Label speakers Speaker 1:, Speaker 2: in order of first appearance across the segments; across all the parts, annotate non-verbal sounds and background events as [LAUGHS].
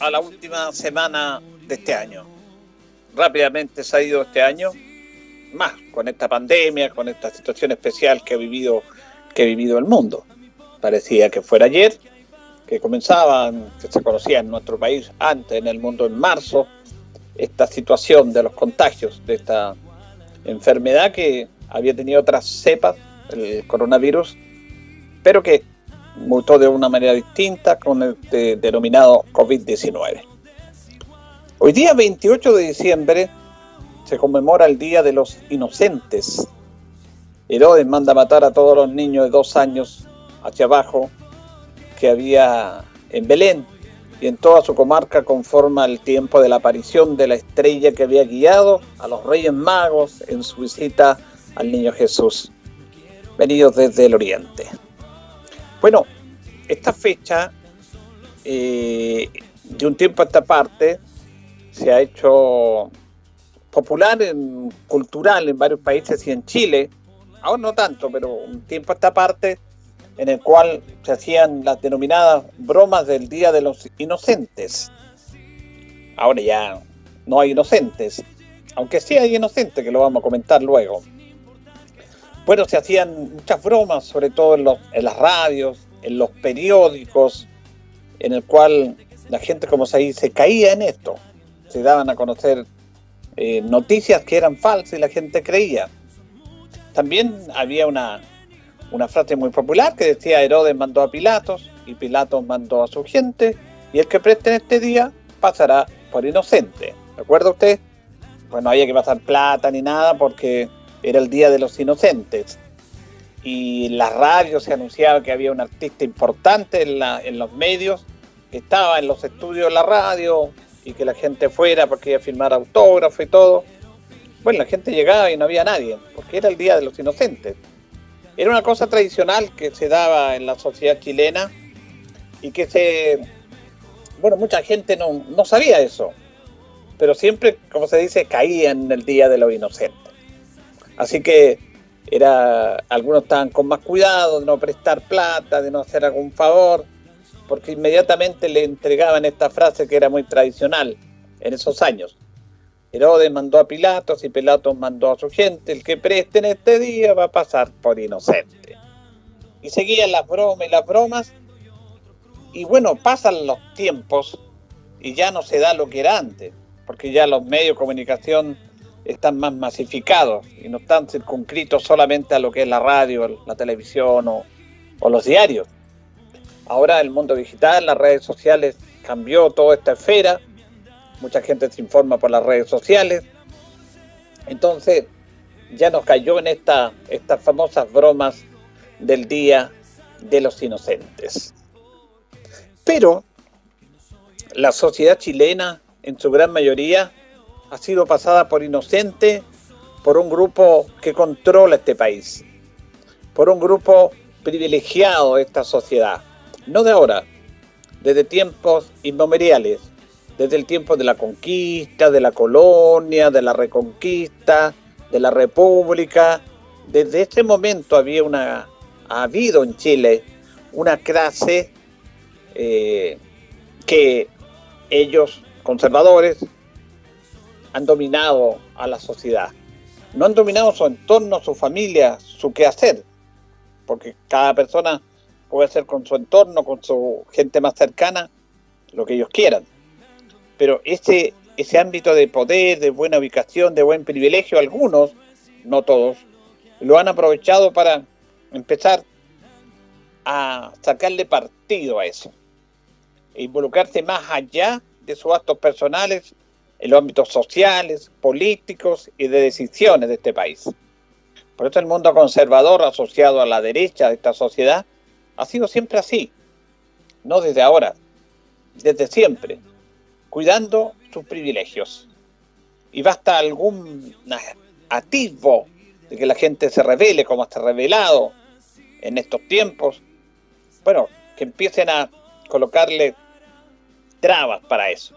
Speaker 1: A la última semana de este año. Rápidamente se ha ido este año, más con esta pandemia, con esta situación especial que ha vivido, que ha vivido el mundo. Parecía que fuera ayer, que comenzaban, que se conocía en nuestro país antes, en el mundo en marzo, esta situación de los contagios de esta enfermedad que había tenido otras cepas, el coronavirus, pero que mutó de una manera distinta con el denominado COVID-19. Hoy día 28 de diciembre se conmemora el Día de los Inocentes. Herodes manda matar a todos los niños de dos años hacia abajo que había en Belén y en toda su comarca conforma el tiempo de la aparición de la estrella que había guiado a los reyes magos en su visita al niño Jesús, venidos desde el oriente. Bueno, esta fecha, eh, de un tiempo a esta parte, se ha hecho popular, en, cultural en varios países y en Chile, ahora no tanto, pero un tiempo a esta parte, en el cual se hacían las denominadas bromas del Día de los Inocentes. Ahora ya no hay inocentes, aunque sí hay inocentes, que lo vamos a comentar luego. Bueno, se hacían muchas bromas, sobre todo en, los, en las radios, en los periódicos, en el cual la gente, como se dice, caía en esto. Se daban a conocer eh, noticias que eran falsas y la gente creía. También había una, una frase muy popular que decía Herodes mandó a Pilatos y Pilatos mandó a su gente y el que preste en este día pasará por inocente. ¿Recuerda usted? Pues no había que pasar plata ni nada porque era el Día de los Inocentes. Y la radio se anunciaba que había un artista importante en los medios, que estaba en los estudios de la radio y que la gente fuera porque iba a firmar autógrafo y todo. Bueno, la gente llegaba y no había nadie, porque era el Día de los Inocentes. Era una cosa tradicional que se daba en la sociedad chilena y que se... Bueno, mucha gente no, no sabía eso, pero siempre, como se dice, caía en el Día de los Inocentes. Así que era algunos estaban con más cuidado de no prestar plata, de no hacer algún favor, porque inmediatamente le entregaban esta frase que era muy tradicional en esos años. Herodes mandó a Pilatos y Pilatos mandó a su gente, el que preste en este día va a pasar por inocente. Y seguían las bromas y las bromas, y bueno, pasan los tiempos y ya no se da lo que era antes, porque ya los medios de comunicación están más masificados y no están circunscritos solamente a lo que es la radio, la televisión o, los diarios. Ahora el mundo digital, las redes sociales cambió toda esta esfera, mucha gente se informa por las redes sociales, entonces ya nos cayó en esta, estas famosas bromas del Día de los Inocentes. Pero la sociedad chilena, en su gran mayoría, ha sido pasada por inocente por un grupo que controla este país, por un grupo privilegiado de esta sociedad, no de ahora, desde tiempos inmemoriales, desde el tiempo de la conquista, de la colonia, de la reconquista, de la república. Desde ese momento había una, ha habido en Chile una clase eh, que ellos, conservadores, han dominado a la sociedad. no han dominado su entorno, su familia, su quehacer, porque cada persona puede hacer con su entorno, con su gente más cercana, lo que ellos quieran. Pero ese, ese ámbito de poder, de buena ubicación, de buen privilegio, algunos, no todos, lo han aprovechado para empezar a sacarle partido a eso, e involucrarse más allá de sus actos personales en los ámbitos sociales, políticos y de decisiones de este país. Por eso el mundo conservador asociado a la derecha de esta sociedad ha sido siempre así, no desde ahora, desde siempre, cuidando sus privilegios. Y basta algún atisbo de que la gente se revele como ha revelado en estos tiempos, bueno, que empiecen a colocarle trabas para eso.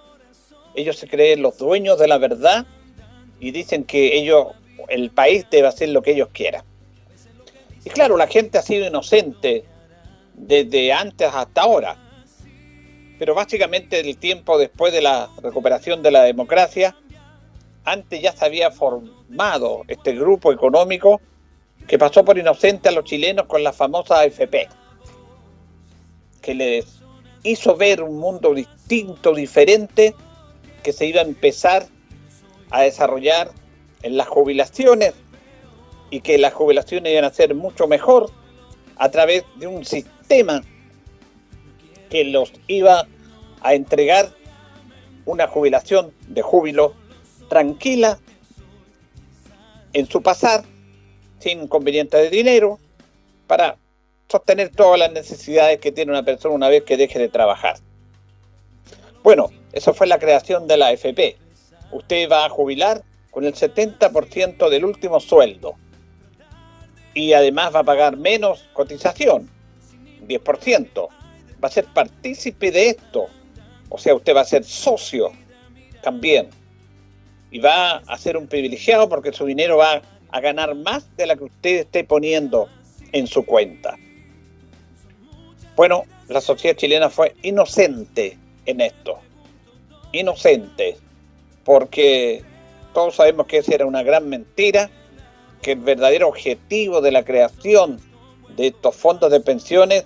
Speaker 1: Ellos se creen los dueños de la verdad y dicen que ellos, el país debe hacer lo que ellos quieran. Y claro, la gente ha sido inocente desde antes hasta ahora. Pero básicamente el tiempo después de la recuperación de la democracia, antes ya se había formado este grupo económico que pasó por inocente a los chilenos con la famosa AFP, que les hizo ver un mundo distinto, diferente, que se iba a empezar a desarrollar en las jubilaciones y que las jubilaciones iban a ser mucho mejor a través de un sistema que los iba a entregar una jubilación de júbilo tranquila en su pasar, sin inconveniente de dinero, para sostener todas las necesidades que tiene una persona una vez que deje de trabajar. Bueno, eso fue la creación de la AFP. Usted va a jubilar con el 70% del último sueldo y además va a pagar menos cotización, 10%. Va a ser partícipe de esto. O sea, usted va a ser socio también. Y va a ser un privilegiado porque su dinero va a ganar más de la que usted esté poniendo en su cuenta. Bueno, la sociedad chilena fue inocente en esto. Inocente. Porque todos sabemos que esa era una gran mentira, que el verdadero objetivo de la creación de estos fondos de pensiones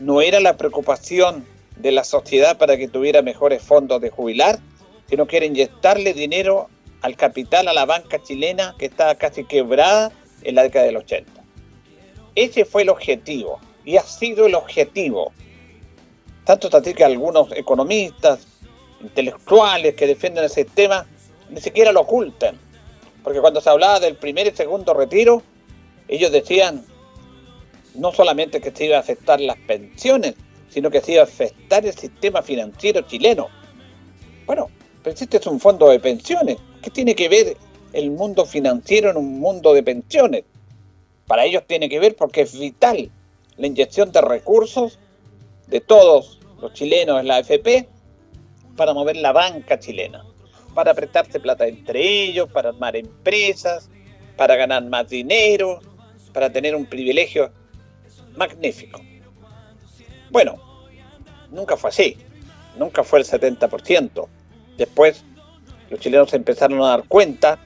Speaker 1: no era la preocupación de la sociedad para que tuviera mejores fondos de jubilar, sino que era inyectarle dinero al capital, a la banca chilena que estaba casi quebrada en la década del 80. Ese fue el objetivo y ha sido el objetivo. Tanto así que algunos economistas, intelectuales que defienden el sistema, ni siquiera lo ocultan. Porque cuando se hablaba del primer y segundo retiro, ellos decían no solamente que se iba a afectar las pensiones, sino que se iba a afectar el sistema financiero chileno. Bueno, pero este es un fondo de pensiones. ¿Qué tiene que ver el mundo financiero en un mundo de pensiones? Para ellos tiene que ver porque es vital la inyección de recursos de todos los chilenos en la AFP para mover la banca chilena, para prestarse plata entre ellos, para armar empresas, para ganar más dinero, para tener un privilegio magnífico. Bueno, nunca fue así, nunca fue el 70%. Después los chilenos empezaron a dar cuenta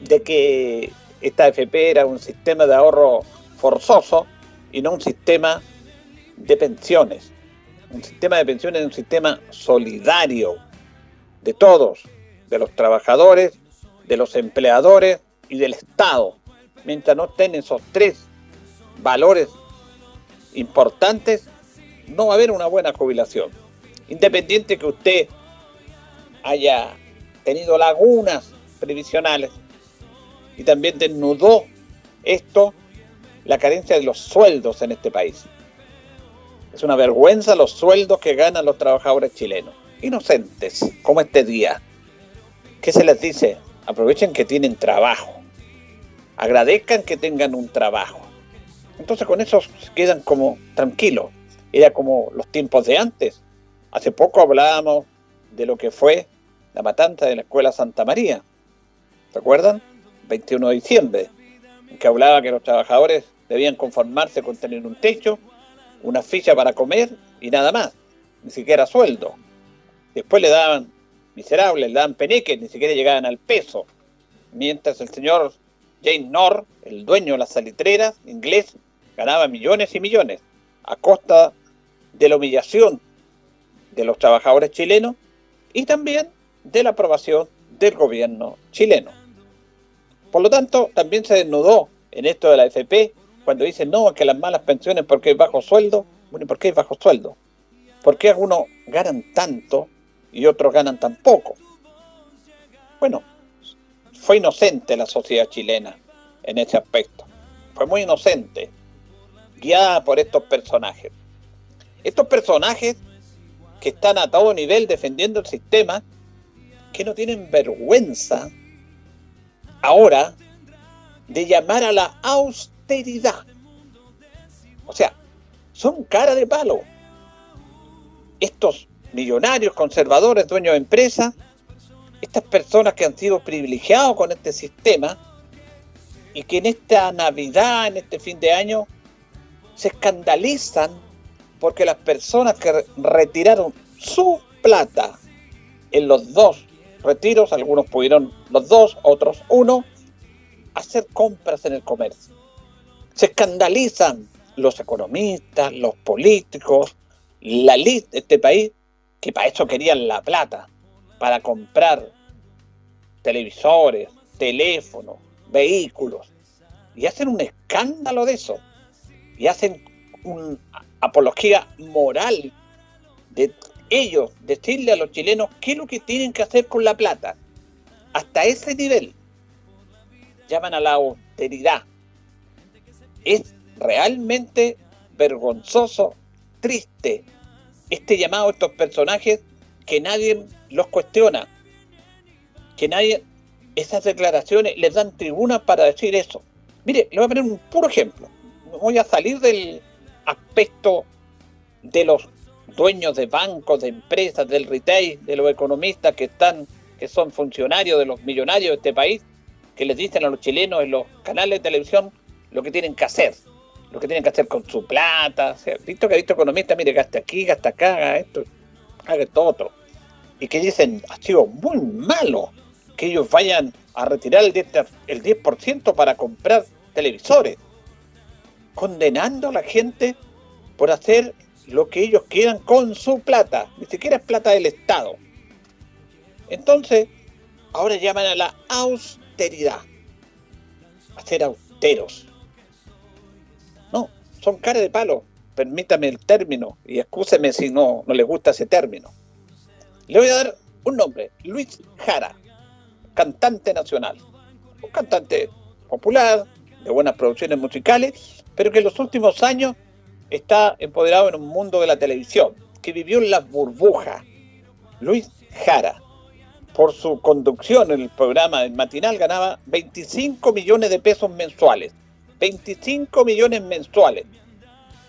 Speaker 1: de que esta AFP era un sistema de ahorro forzoso y no un sistema de pensiones. Un sistema de pensiones es un sistema solidario de todos, de los trabajadores, de los empleadores y del Estado. Mientras no estén esos tres valores importantes, no va a haber una buena jubilación. Independiente que usted haya tenido lagunas previsionales y también desnudó esto la carencia de los sueldos en este país. Es una vergüenza los sueldos que ganan los trabajadores chilenos. Inocentes, como este día. ¿Qué se les dice? Aprovechen que tienen trabajo. Agradezcan que tengan un trabajo. Entonces con eso quedan como tranquilos. Era como los tiempos de antes. Hace poco hablábamos de lo que fue la matanza de la Escuela Santa María. ¿Se acuerdan? 21 de diciembre que hablaba que los trabajadores debían conformarse con tener un techo, una ficha para comer y nada más, ni siquiera sueldo. Después le daban miserables, le daban peneques, ni siquiera llegaban al peso. Mientras el señor James Norr, el dueño de las salitreras inglés, ganaba millones y millones a costa de la humillación de los trabajadores chilenos y también de la aprobación del gobierno chileno. Por lo tanto, también se desnudó en esto de la FP cuando dicen no, que las malas pensiones porque es bajo sueldo. Bueno, ¿y por qué es bajo sueldo? ¿Por qué algunos ganan tanto y otros ganan tan poco? Bueno, fue inocente la sociedad chilena en ese aspecto. Fue muy inocente, guiada por estos personajes. Estos personajes que están a todo nivel defendiendo el sistema, que no tienen vergüenza ahora de llamar a la austeridad. O sea, son cara de palo. Estos millonarios, conservadores, dueños de empresas, estas personas que han sido privilegiados con este sistema y que en esta Navidad, en este fin de año, se escandalizan porque las personas que retiraron su plata en los dos retiros, algunos pudieron los dos, otros uno, hacer compras en el comercio. Se escandalizan los economistas, los políticos, la lista de este país, que para eso querían la plata, para comprar televisores, teléfonos, vehículos, y hacen un escándalo de eso, y hacen una apología moral de ellos decirle a los chilenos qué es lo que tienen que hacer con la plata. Hasta ese nivel llaman a la austeridad. Es realmente vergonzoso, triste, este llamado a estos personajes que nadie los cuestiona, que nadie, esas declaraciones les dan tribuna para decir eso. Mire, le voy a poner un puro ejemplo. Voy a salir del aspecto de los dueños de bancos, de empresas, del retail, de los economistas que están, que son funcionarios de los millonarios de este país, que les dicen a los chilenos en los canales de televisión lo que tienen que hacer, lo que tienen que hacer con su plata. visto que ha visto economistas, mire, gasta aquí, gasta acá, haga esto, haga esto otro. Y que dicen, ha sido muy malo que ellos vayan a retirar el 10%, el 10 para comprar televisores, condenando a la gente por hacer lo que ellos quieran con su plata, ni siquiera es plata del Estado. Entonces, ahora llaman a la austeridad, a ser austeros. Son cara de palo, permítame el término y excúseme si no, no les gusta ese término. Le voy a dar un nombre, Luis Jara, cantante nacional, un cantante popular, de buenas producciones musicales, pero que en los últimos años está empoderado en un mundo de la televisión, que vivió en las burbujas. Luis Jara, por su conducción en el programa del matinal, ganaba 25 millones de pesos mensuales. 25 millones mensuales.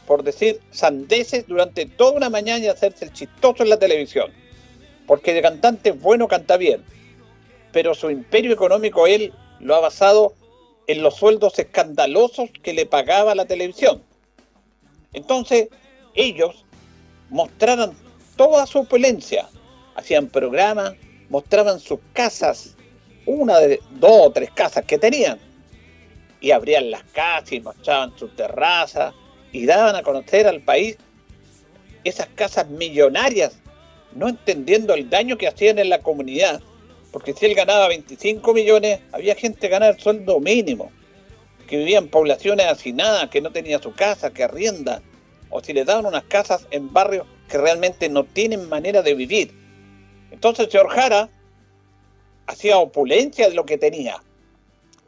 Speaker 1: Por decir sandeces durante toda una mañana y hacerse el chistoso en la televisión. Porque de cantante bueno canta bien. Pero su imperio económico él lo ha basado en los sueldos escandalosos que le pagaba la televisión. Entonces, ellos mostraron toda su opulencia, hacían programas, mostraban sus casas, una de dos o tres casas que tenían, y abrían las casas y mostraban sus terrazas y daban a conocer al país esas casas millonarias, no entendiendo el daño que hacían en la comunidad, porque si él ganaba 25 millones, había gente que ganaba el sueldo mínimo que vivían en poblaciones hacinadas, que no tenía su casa, que arrienda, o si les daban unas casas en barrios que realmente no tienen manera de vivir. Entonces señor Jara hacía opulencia de lo que tenía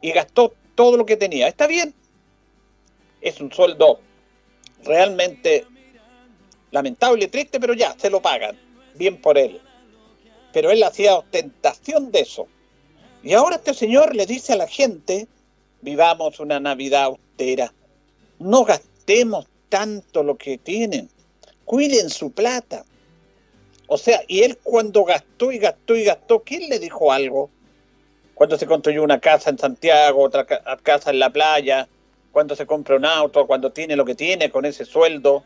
Speaker 1: y gastó todo lo que tenía. Está bien, es un sueldo realmente lamentable triste, pero ya, se lo pagan, bien por él. Pero él hacía ostentación de eso. Y ahora este señor le dice a la gente vivamos una Navidad austera, no gastemos tanto lo que tienen, cuiden su plata. O sea, y él cuando gastó y gastó y gastó, ¿quién le dijo algo? Cuando se construyó una casa en Santiago, otra casa en la playa, cuando se compra un auto, cuando tiene lo que tiene con ese sueldo,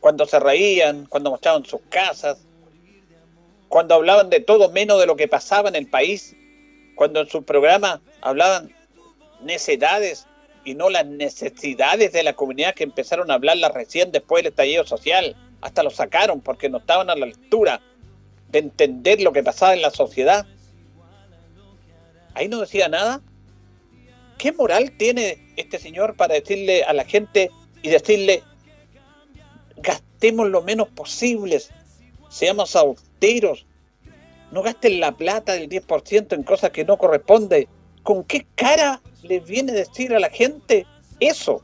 Speaker 1: cuando se reían, cuando mostraban sus casas, cuando hablaban de todo menos de lo que pasaba en el país, cuando en su programa hablaban necedades y no las necesidades de la comunidad que empezaron a hablarlas recién después del estallido social. Hasta lo sacaron porque no estaban a la altura de entender lo que pasaba en la sociedad. Ahí no decía nada. ¿Qué moral tiene este señor para decirle a la gente y decirle, gastemos lo menos posible, seamos austeros, no gasten la plata del 10% en cosas que no corresponde? ¿Con qué cara le viene a decir a la gente eso?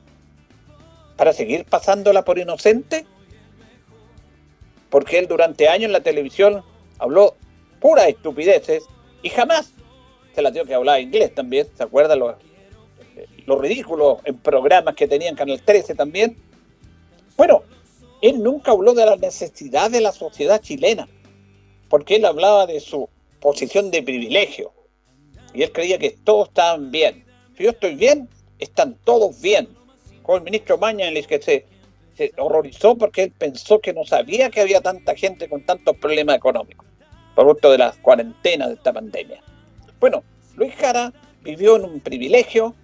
Speaker 1: ¿Para seguir pasándola por inocente? Porque él durante años en la televisión habló puras estupideces y jamás se la dio que hablaba inglés también, ¿se acuerdan lo, lo ridículo en programas que tenían Canal 13 también? Bueno, él nunca habló de la necesidad de la sociedad chilena, porque él hablaba de su posición de privilegio y él creía que todos estaban bien. Si yo estoy bien, están todos bien. Con el ministro Mañalich que se, se horrorizó porque él pensó que no sabía que había tanta gente con tantos problemas económicos, producto de las cuarentenas de esta pandemia. Bueno, Luis Jara vivió en un privilegio,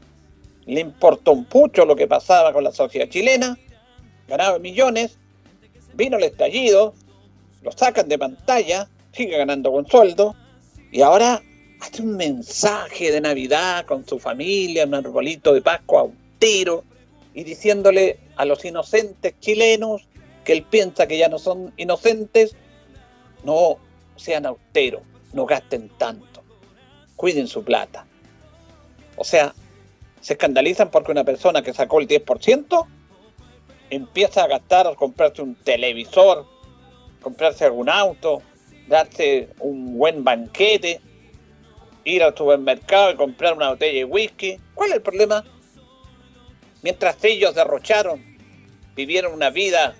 Speaker 1: le importó un pucho lo que pasaba con la sociedad chilena, ganaba millones, vino el estallido, lo sacan de pantalla, sigue ganando con sueldo, y ahora hace un mensaje de Navidad con su familia, un arbolito de Pascua austero, y diciéndole a los inocentes chilenos que él piensa que ya no son inocentes, no sean austeros, no gasten tanto, cuiden su plata. O sea, se escandalizan porque una persona que sacó el 10% empieza a gastar, comprarse un televisor, comprarse algún auto, darse un buen banquete, ir al supermercado y comprar una botella de whisky. ¿Cuál es el problema? Mientras ellos derrocharon, vivieron una vida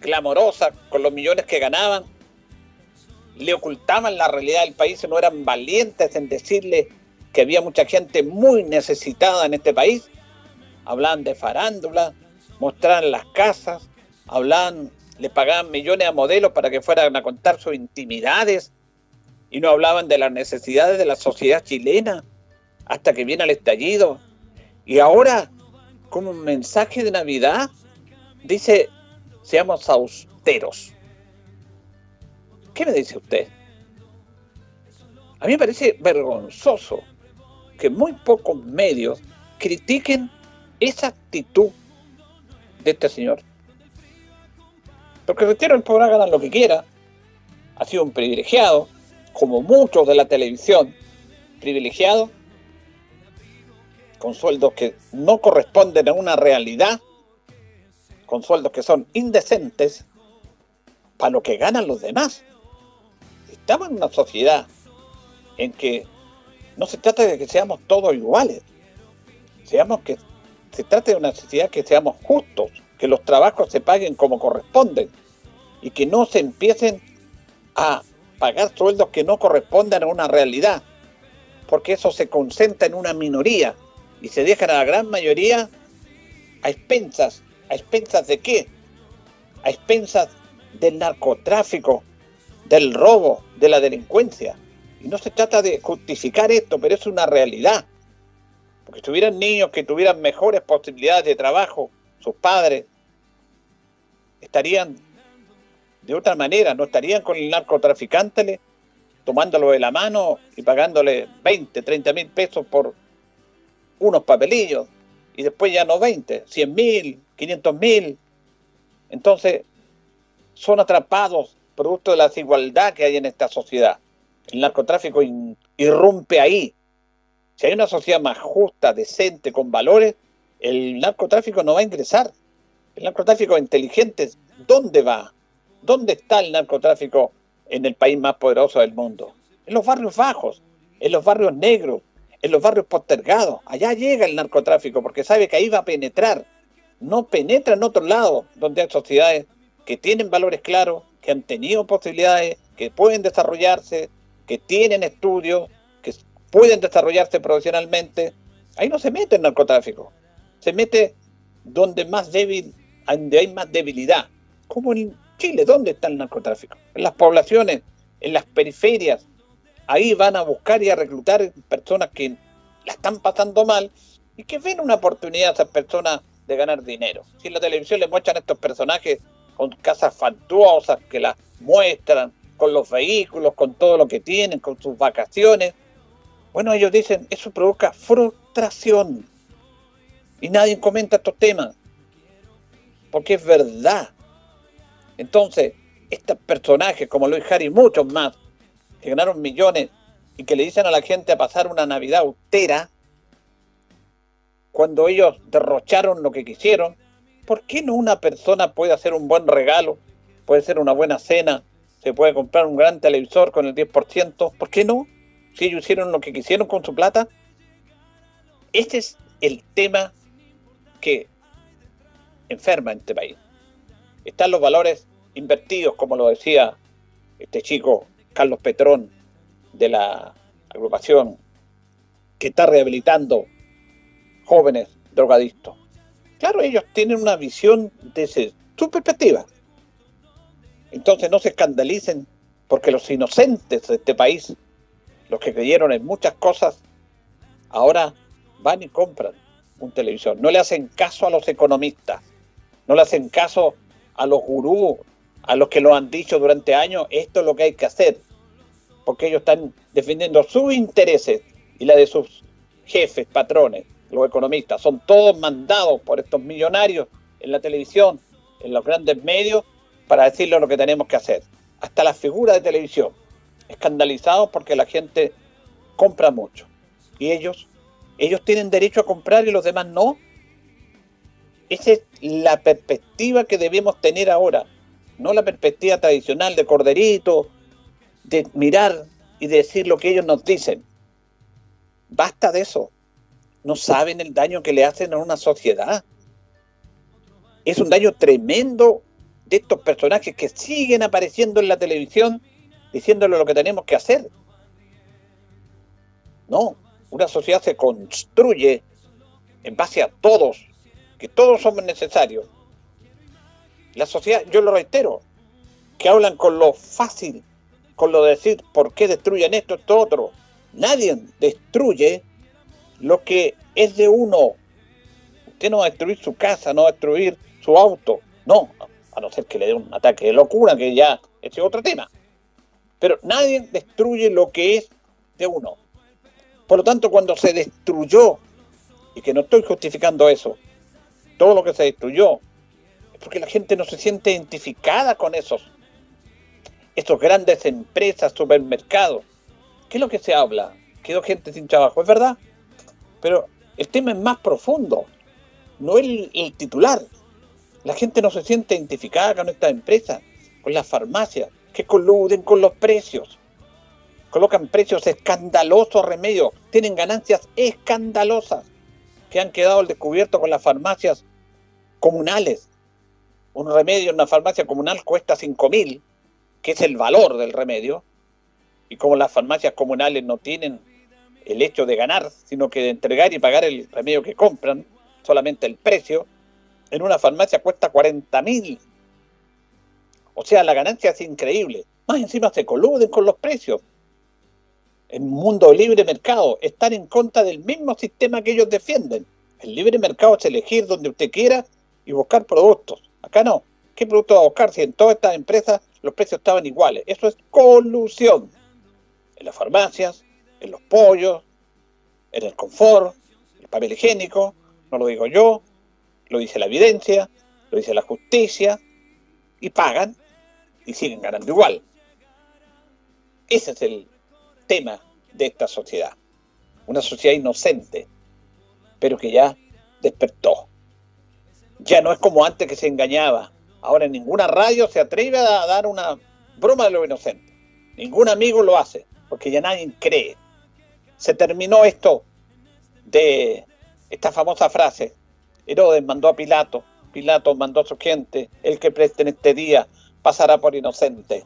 Speaker 1: glamorosa con los millones que ganaban, le ocultaban la realidad del país y no eran valientes en decirle que había mucha gente muy necesitada en este país. Hablaban de farándula, mostraban las casas, hablaban, le pagaban millones a modelos para que fueran a contar sus intimidades y no hablaban de las necesidades de la sociedad chilena hasta que viene el estallido. Y ahora, como un mensaje de Navidad, dice, seamos austeros. ¿Qué me dice usted? A mí me parece vergonzoso que muy pocos medios critiquen esa actitud de este señor. Porque retiro, él podrá ganar lo que quiera. Ha sido un privilegiado, como muchos de la televisión, privilegiado, con sueldos que no corresponden a una realidad, con sueldos que son indecentes para lo que ganan los demás. Estamos en una sociedad en que no se trata de que seamos todos iguales, seamos que se trata de una sociedad que seamos justos, que los trabajos se paguen como corresponden y que no se empiecen a pagar sueldos que no correspondan a una realidad, porque eso se concentra en una minoría y se dejan a la gran mayoría a expensas. ¿A expensas de qué? A expensas del narcotráfico, del robo, de la delincuencia. Y no se trata de justificar esto, pero es una realidad. Porque tuvieran niños que tuvieran mejores posibilidades de trabajo, sus padres estarían de otra manera, no estarían con el narcotraficante tomándolo de la mano y pagándole 20, 30 mil pesos por unos papelillos y después ya no 20, 100 mil, 500 mil. Entonces son atrapados producto de la desigualdad que hay en esta sociedad. El narcotráfico irrumpe ahí. Si hay una sociedad más justa, decente, con valores, el narcotráfico no va a ingresar. El narcotráfico inteligente, ¿dónde va? ¿Dónde está el narcotráfico en el país más poderoso del mundo? En los barrios bajos, en los barrios negros, en los barrios postergados. Allá llega el narcotráfico porque sabe que ahí va a penetrar. No penetra en otro lado, donde hay sociedades que tienen valores claros, que han tenido posibilidades, que pueden desarrollarse, que tienen estudios, que pueden desarrollarse profesionalmente. Ahí no se mete el narcotráfico. Se mete donde más débil, donde hay más debilidad. Como en Chile, ¿dónde está el narcotráfico? En las poblaciones, en las periferias. Ahí van a buscar y a reclutar personas que la están pasando mal y que ven una oportunidad a esas personas de ganar dinero. Si en la televisión les muestran estos personajes con casas fantuosas que las muestran, con los vehículos, con todo lo que tienen, con sus vacaciones, bueno, ellos dicen, eso provoca frustración. Y nadie comenta estos temas. Porque es verdad. Entonces, estos personajes como Luis Harry y muchos más, que ganaron millones y que le dicen a la gente a pasar una Navidad austera, cuando ellos derrocharon lo que quisieron, ¿por qué no una persona puede hacer un buen regalo? Puede ser una buena cena, se puede comprar un gran televisor con el 10%, ¿por qué no? Si ellos hicieron lo que quisieron con su plata. Este es el tema que enferma en este país. Están los valores invertidos, como lo decía este chico Carlos Petrón de la agrupación que está rehabilitando jóvenes drogadictos. Claro, ellos tienen una visión desde su perspectiva. Entonces no se escandalicen porque los inocentes de este país, los que creyeron en muchas cosas, ahora van y compran un televisor. No le hacen caso a los economistas, no le hacen caso a los gurús, a los que lo han dicho durante años, esto es lo que hay que hacer, porque ellos están defendiendo sus intereses y la de sus jefes, patrones los economistas, son todos mandados por estos millonarios en la televisión, en los grandes medios, para decirle lo que tenemos que hacer. Hasta las figuras de televisión, escandalizados porque la gente compra mucho. Y ellos, ellos tienen derecho a comprar y los demás no. Esa es la perspectiva que debemos tener ahora, no la perspectiva tradicional de corderito, de mirar y decir lo que ellos nos dicen. Basta de eso no saben el daño que le hacen a una sociedad. Es un daño tremendo de estos personajes que siguen apareciendo en la televisión diciéndole lo que tenemos que hacer. No, una sociedad se construye en base a todos, que todos somos necesarios. La sociedad, yo lo reitero, que hablan con lo fácil, con lo de decir por qué destruyen esto, esto, otro. Nadie destruye lo que es de uno. Usted no va a destruir su casa, no va a destruir su auto, no, a no ser que le dé un ataque de locura, que ya es otro tema. Pero nadie destruye lo que es de uno. Por lo tanto, cuando se destruyó, y que no estoy justificando eso, todo lo que se destruyó, es porque la gente no se siente identificada con esos, esos grandes empresas, supermercados. ¿Qué es lo que se habla? Quedó gente sin trabajo, ¿es verdad? Pero el tema es más profundo, no el, el titular. La gente no se siente identificada con estas empresas, con las farmacias, que coluden con los precios. Colocan precios escandalosos remedios, tienen ganancias escandalosas que han quedado al descubierto con las farmacias comunales. Un remedio en una farmacia comunal cuesta 5 mil, que es el valor del remedio, y como las farmacias comunales no tienen el hecho de ganar, sino que de entregar y pagar el remedio que compran, solamente el precio, en una farmacia cuesta 40 mil. O sea, la ganancia es increíble. Más encima se coluden con los precios. Un mundo libre mercado, están en contra del mismo sistema que ellos defienden. El libre mercado es elegir donde usted quiera y buscar productos. Acá no. ¿Qué producto va a buscar si en todas estas empresas los precios estaban iguales? Eso es colusión. En las farmacias, en los pollos, en el confort, el papel higiénico, no lo digo yo, lo dice la evidencia, lo dice la justicia, y pagan y siguen ganando igual. Ese es el tema de esta sociedad. Una sociedad inocente, pero que ya despertó. Ya no es como antes que se engañaba. Ahora en ninguna radio se atreve a dar una broma de lo inocente. Ningún amigo lo hace, porque ya nadie cree se terminó esto de esta famosa frase. Herodes mandó a Pilato, Pilato mandó a su gente, el que preste en este día pasará por inocente.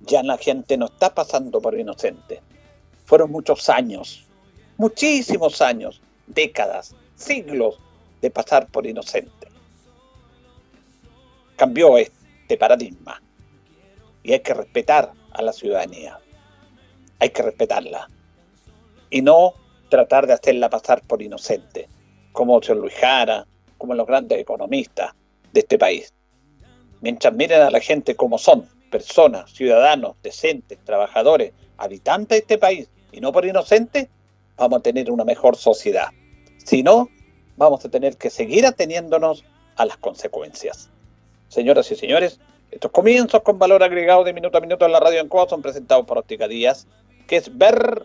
Speaker 1: Ya la gente no está pasando por inocente. Fueron muchos años, muchísimos años, décadas, siglos de pasar por inocente. Cambió este paradigma y hay que respetar a la ciudadanía. Hay que respetarla y no tratar de hacerla pasar por inocente, como señor Luis Jara, como los grandes economistas de este país. Mientras miren a la gente como son, personas, ciudadanos, decentes, trabajadores, habitantes de este país, y no por inocentes, vamos a tener una mejor sociedad. Si no, vamos a tener que seguir ateniéndonos a las consecuencias. Señoras y señores, estos comienzos con valor agregado de minuto a minuto en la radio en Coa son presentados por Óptica Díaz, que es ver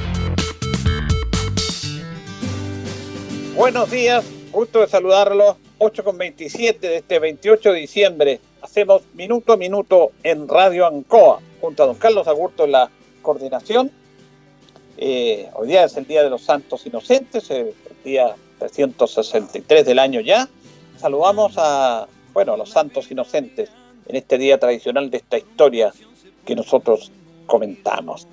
Speaker 1: Buenos días, gusto de saludarlos. 8 con 27 de este 28 de diciembre. Hacemos minuto a minuto en Radio Ancoa, junto a don Carlos Agurto en la coordinación. Eh, hoy día es el Día de los Santos Inocentes, el día 363 del año ya. Saludamos a, bueno, a los santos inocentes en este día tradicional de esta historia que nosotros comentamos.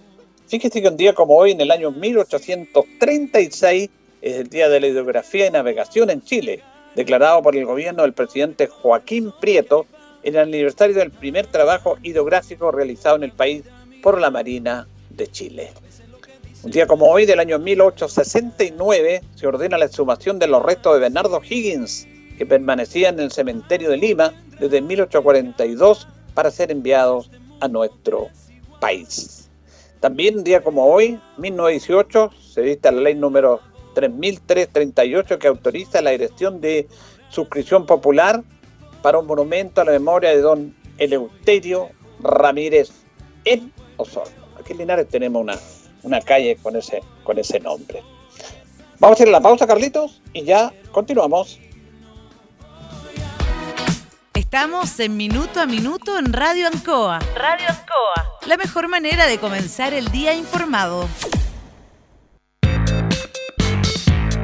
Speaker 1: Fíjese que un día como hoy, en el año 1836, es el Día de la Hidrografía y Navegación en Chile declarado por el gobierno del presidente Joaquín Prieto en el aniversario del primer trabajo hidrográfico realizado en el país por la Marina de Chile. Un día como hoy, del año 1869, se ordena la exhumación de los restos de Bernardo Higgins, que permanecían en el cementerio de Lima desde 1842 para ser enviados a nuestro país. También un día como hoy, 1918, se dicta la ley número 3338 que autoriza la dirección de suscripción popular para un monumento a la memoria de don Eleuterio Ramírez en Osorno. Aquí en Linares tenemos una, una calle con ese, con ese nombre. Vamos a ir a la pausa, Carlitos, y ya continuamos.
Speaker 2: Estamos en Minuto a Minuto en Radio Ancoa. Radio Ancoa. La mejor manera de comenzar el día informado.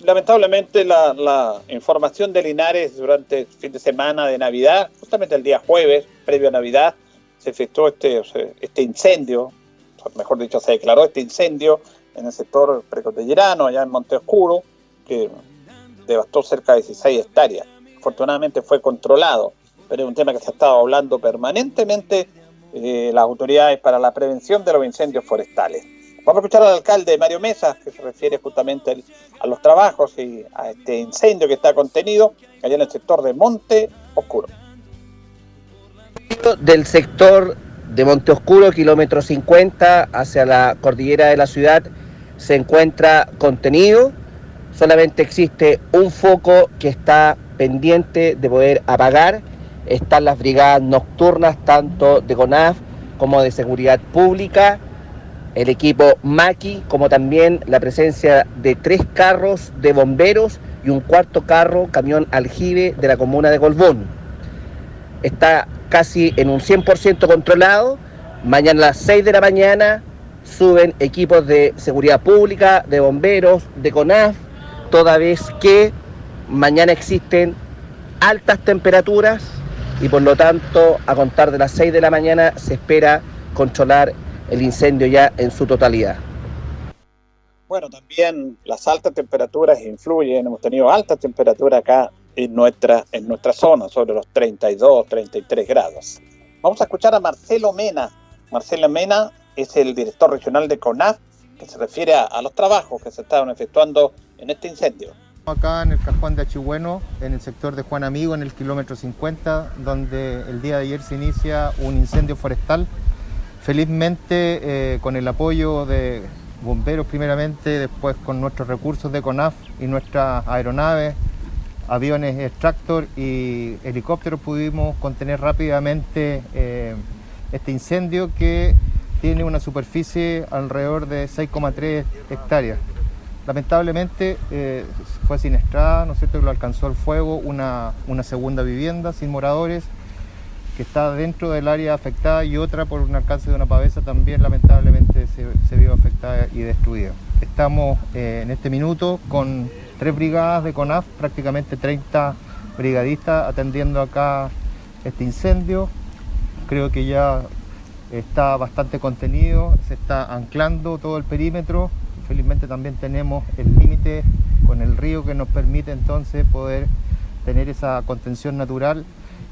Speaker 1: lamentablemente la, información de Linares durante el fin de semana de Navidad, justamente el día jueves, previo a Navidad, se efectuó este, este incendio, mejor dicho, se declaró este incendio en el sector precordillerano, allá en Monte Oscuro, que devastó cerca de 16 hectáreas. Afortunadamente fue controlado, pero es un tema que se ha estado hablando permanentemente eh, las autoridades para la prevención de los incendios forestales. Vamos a escuchar al alcalde Mario Mesa, que se refiere justamente a los trabajos y a este incendio que está contenido allá en el sector de Monte Oscuro.
Speaker 3: Del sector de Monte Oscuro, kilómetro 50, hacia la cordillera de la ciudad, se encuentra contenido. Solamente existe un foco que está pendiente de poder apagar. Están las brigadas nocturnas, tanto de CONAF como de seguridad pública el equipo Maki, como también la presencia de tres carros de bomberos y un cuarto carro, camión aljibe de la comuna de Colbún. Está casi en un 100% controlado, Mañana a las 6 de la mañana suben equipos de seguridad pública, de bomberos, de CONAF, toda vez que mañana existen altas temperaturas y por lo tanto a contar de las 6 de la mañana se espera controlar el incendio ya en su totalidad.
Speaker 1: Bueno, también las altas temperaturas influyen, hemos tenido altas temperaturas acá en nuestra, en nuestra zona, sobre los 32, 33 grados. Vamos a escuchar a Marcelo Mena. Marcelo Mena es el director regional de CONAF, que se refiere a, los trabajos que se estaban efectuando en este incendio.
Speaker 4: Acá en el cajón de Achihueno, en el sector de Juan Amigo, en el kilómetro 50, donde el día de ayer se inicia un incendio forestal. Felizmente, eh, con el apoyo de bomberos primeramente, después con nuestros recursos de CONAF y nuestras aeronaves, aviones extractor y helicópteros pudimos contener rápidamente eh, este incendio que tiene una superficie alrededor de 6,3 hectáreas. Lamentablemente eh, fue siniestrada, ¿no es cierto?, que lo alcanzó el fuego una, una segunda vivienda sin moradores que está dentro del área afectada y otra por un alcance de una pavesa también lamentablemente se, vio afectada y destruida. Estamos eh, en este minuto con tres brigadas de CONAF, prácticamente 30 brigadistas atendiendo acá este incendio. Creo que ya está bastante contenido, se está anclando todo el perímetro. Felizmente también tenemos el límite con el río que nos permite entonces poder tener esa contención natural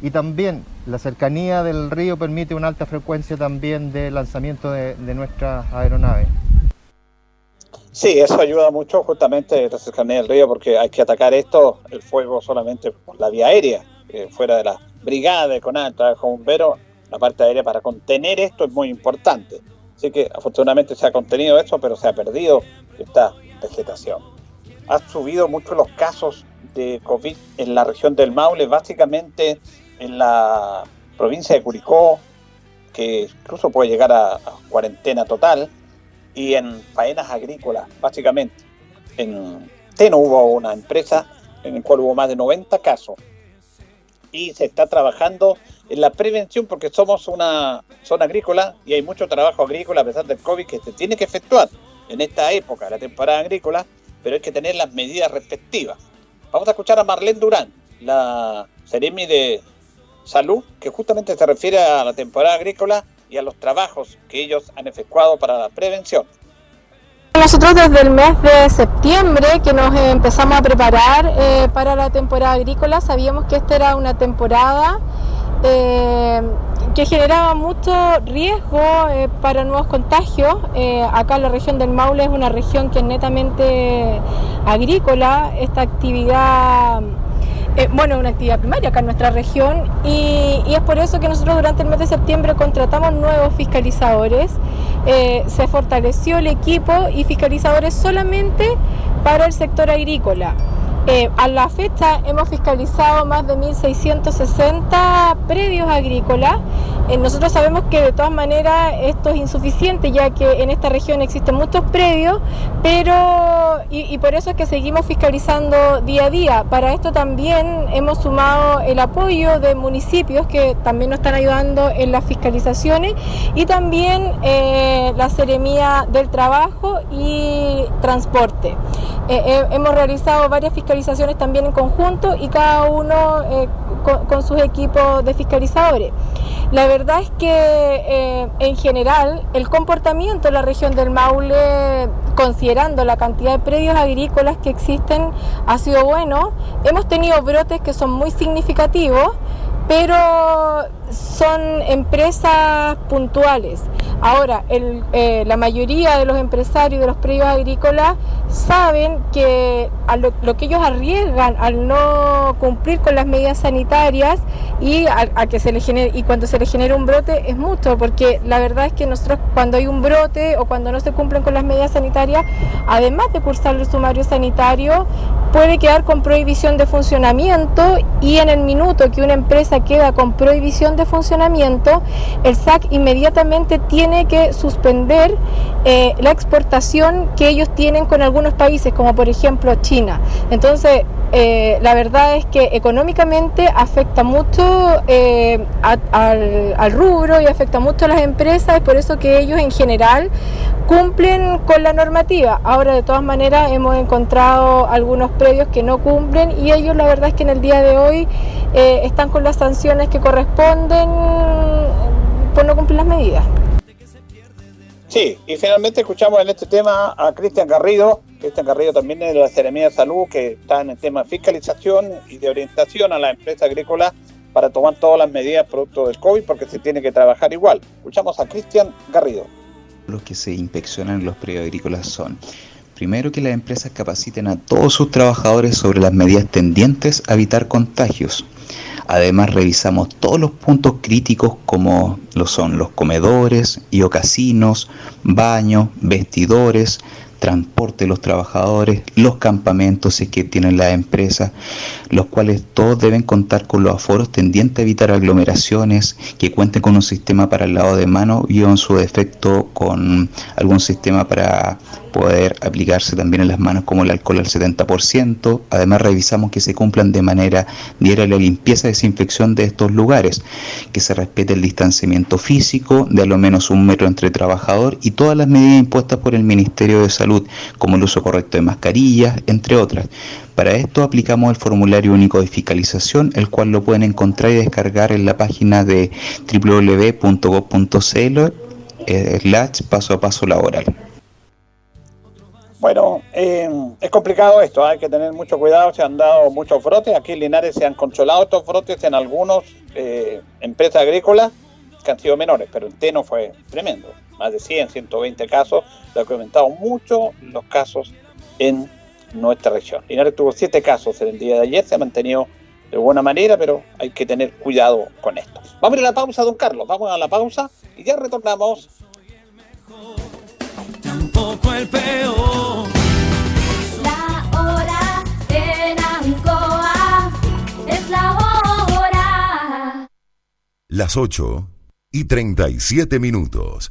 Speaker 4: y también la cercanía del río permite una alta frecuencia también de lanzamiento de, nuestras aeronaves.
Speaker 1: Sí, eso ayuda mucho justamente la cercanía del río porque hay que atacar esto, el fuego solamente por la vía aérea, fuera de la brigada de CONAL, trabajo bombero, la parte aérea para contener esto es muy importante. Así que afortunadamente se ha contenido esto, pero se ha perdido esta vegetación. Ha subido mucho los casos de COVID en la región del Maule, básicamente en la provincia de Curicó, que incluso puede llegar a, cuarentena total, y en faenas agrícolas, básicamente. En Teno hubo una empresa en la cual hubo más de 90 casos y se está trabajando en la prevención porque somos una zona agrícola y hay mucho trabajo agrícola a pesar del COVID que se tiene que efectuar en esta época, la temporada agrícola, pero hay que tener las medidas respectivas. Vamos a escuchar a Marlene Durán, la Seremi de salud, que justamente se refiere a la temporada agrícola y a los trabajos que ellos han efectuado para la prevención.
Speaker 5: Nosotros desde el mes de septiembre que nos empezamos a preparar eh, para la temporada agrícola, sabíamos que esta era una temporada eh, que generaba mucho riesgo eh, para nuevos contagios. acá la región del Maule es una región que es netamente agrícola. Esta actividad eh, bueno, una actividad primaria acá en nuestra región y, es por eso que nosotros durante el mes de septiembre contratamos nuevos fiscalizadores, eh, se fortaleció el equipo y fiscalizadores solamente para el sector agrícola. Eh, a la fecha hemos fiscalizado más de 1.660 predios agrícolas. Eh, nosotros sabemos que de todas maneras esto es insuficiente ya que en esta región existen muchos predios, pero y, por eso es que seguimos fiscalizando día a día. Para esto también hemos sumado el apoyo de municipios que también nos están ayudando en las fiscalizaciones y también eh, la Seremía del Trabajo y Transporte. hemos realizado varias fiscalizaciones también en conjunto y cada uno eh, con, sus equipos de fiscalizadores. La verdad es que eh, en general el comportamiento de la región del Maule, considerando la cantidad de predios agrícolas que existen, ha sido bueno. Hemos tenido brotes que son muy significativos, pero son empresas puntuales. Ahora, eh, la mayoría de los empresarios de los predios agrícolas saben que lo, que ellos arriesgan al no cumplir con las medidas sanitarias y a, que se le genere, y cuando se le genera un brote es mucho, porque la verdad es que nosotros cuando hay un brote o cuando no se cumplen con las medidas sanitarias, además de cursar el sumario sanitario, puede quedar con prohibición de funcionamiento y en el minuto que una empresa queda con prohibición de funcionamiento, el SAC inmediatamente tiene que suspender eh, la exportación que ellos tienen con algunos países, como por ejemplo China. Entonces, eh, la verdad es que económicamente afecta mucho eh, al, rubro y afecta mucho a las empresas, es por eso que ellos en general cumplen con la normativa. Ahora de todas maneras hemos encontrado algunos predios que no cumplen y ellos la verdad es que en el día de hoy eh, están con las sanciones que corresponden por no cumplir las medidas.
Speaker 1: Sí, y finalmente escuchamos en este tema a Cristian Garrido, Cristian Garrido también de la Seremía de Salud, que está en el tema de fiscalización y de orientación a la empresa agrícola para tomar todas las medidas producto del COVID, porque se tiene que trabajar igual. Escuchamos a Cristian Garrido.
Speaker 6: Los que se inspeccionan en los periodos agrícolas son Primero que las empresas capaciten a todos sus trabajadores sobre las medidas tendientes a evitar contagios. Además revisamos todos los puntos críticos como lo son los comedores y o casinos, baños, vestidores, transporte de los trabajadores, los campamentos que tienen las empresas, los cuales todos deben contar con los aforos tendientes a evitar aglomeraciones, que cuenten con un sistema para el lavado de mano y en su defecto con algún sistema para poder aplicarse también en las manos como el alcohol al 70%. Además revisamos que se cumplan de manera diaria la limpieza y desinfección de estos lugares, que se respete el distanciamiento físico de a lo menos un metro entre trabajador y todas las medidas impuestas por el Ministerio de Salud, como el uso correcto de mascarillas, entre otras. Para esto aplicamos el formulario único de fiscalización, el cual lo pueden encontrar y descargar en la página de www.gov.cl eh, paso a paso laboral.
Speaker 1: Bueno, eh, es complicado esto, hay que tener mucho cuidado, se han dado muchos brotes, aquí en Linares se han controlado estos brotes en algunas eh, empresas agrícolas que han sido menores, pero el Teno fue tremendo, más de 100, 120 casos, lo ha aumentado mucho los casos en nuestra región. Linares tuvo 7 casos en el día de ayer, se ha mantenido de buena manera, pero hay que tener cuidado con esto. Vamos a ir a la pausa, don Carlos, vamos a la pausa y ya retornamos tampoco el peor.
Speaker 7: La hora en Ancoa es la hora.
Speaker 8: Las 8 y 37 minutos.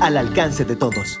Speaker 9: al alcance de todos.